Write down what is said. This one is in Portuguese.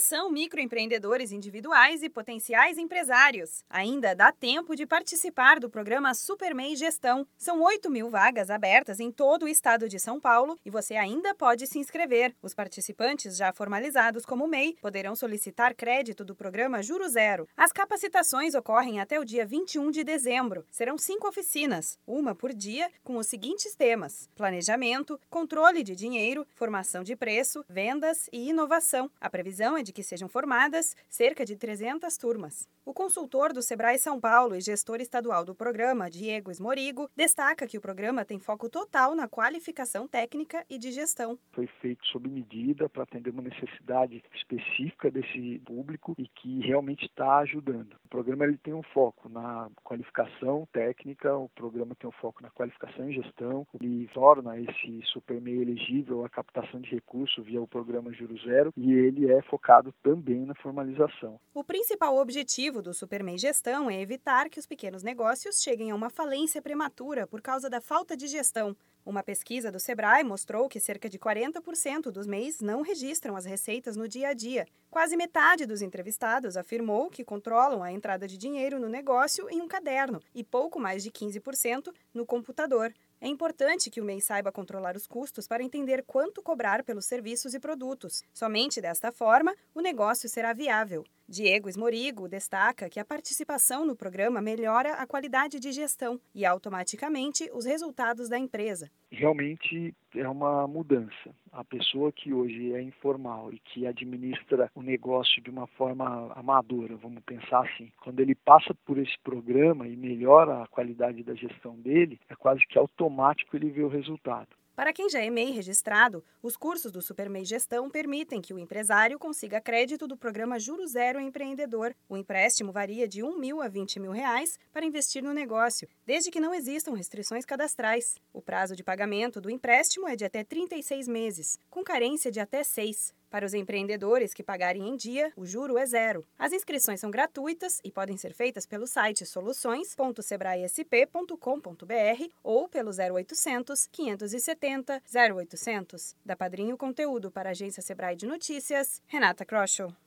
Atenção, microempreendedores individuais e potenciais empresários! Ainda dá tempo de participar do programa SuperMEI Gestão. São 8 mil vagas abertas em todo o estado de São Paulo e você ainda pode se inscrever. Os participantes já formalizados como MEI poderão solicitar crédito do programa Juro Zero. As capacitações ocorrem até o dia 21 de dezembro. Serão cinco oficinas, uma por dia, com os seguintes temas: planejamento, controle de dinheiro, formação de preço, vendas e inovação. A previsão é de que sejam formadas cerca de 300 turmas. O consultor do Sebrae São Paulo e gestor estadual do programa, Diego Esmorigo, destaca que o programa tem foco total na qualificação técnica e de gestão. Foi feito sob medida para atender uma necessidade específica desse público e que realmente está ajudando. O programa ele tem um foco na qualificação técnica, o programa tem um foco na qualificação e gestão, ele torna esse super meio elegível à captação de recursos via o programa Juro Zero e ele é focado também na formalização. O principal objetivo do Supermei Gestão é evitar que os pequenos negócios cheguem a uma falência prematura por causa da falta de gestão. Uma pesquisa do Sebrae mostrou que cerca de 40% dos MEIs não registram as receitas no dia a dia. Quase metade dos entrevistados afirmou que controlam a entrada de dinheiro no negócio em um caderno e pouco mais de 15% no computador. É importante que o MEI saiba controlar os custos para entender quanto cobrar pelos serviços e produtos. Somente desta forma, o negócio será viável. Diego Esmorigo destaca que a participação no programa melhora a qualidade de gestão e automaticamente os resultados da empresa. Realmente é uma mudança. A pessoa que hoje é informal e que administra o negócio de uma forma amadora, vamos pensar assim, quando ele passa por esse programa e melhora a qualidade da gestão dele, é quase que automático ele vê o resultado. Para quem já é MEI registrado, os cursos do SuperMEI Gestão permitem que o empresário consiga crédito do programa Juro Zero Empreendedor. O empréstimo varia de 1 mil a 20 mil reais para investir no negócio, desde que não existam restrições cadastrais. O prazo de pagamento do empréstimo é de até 36 meses, com carência de até 6. Para os empreendedores que pagarem em dia, o juro é zero. As inscrições são gratuitas e podem ser feitas pelo site soluções.sebraesp.com.br ou pelo 0800 570 0800. Da Padrinho Conteúdo para a agência Sebrae de Notícias, Renata Kroschel.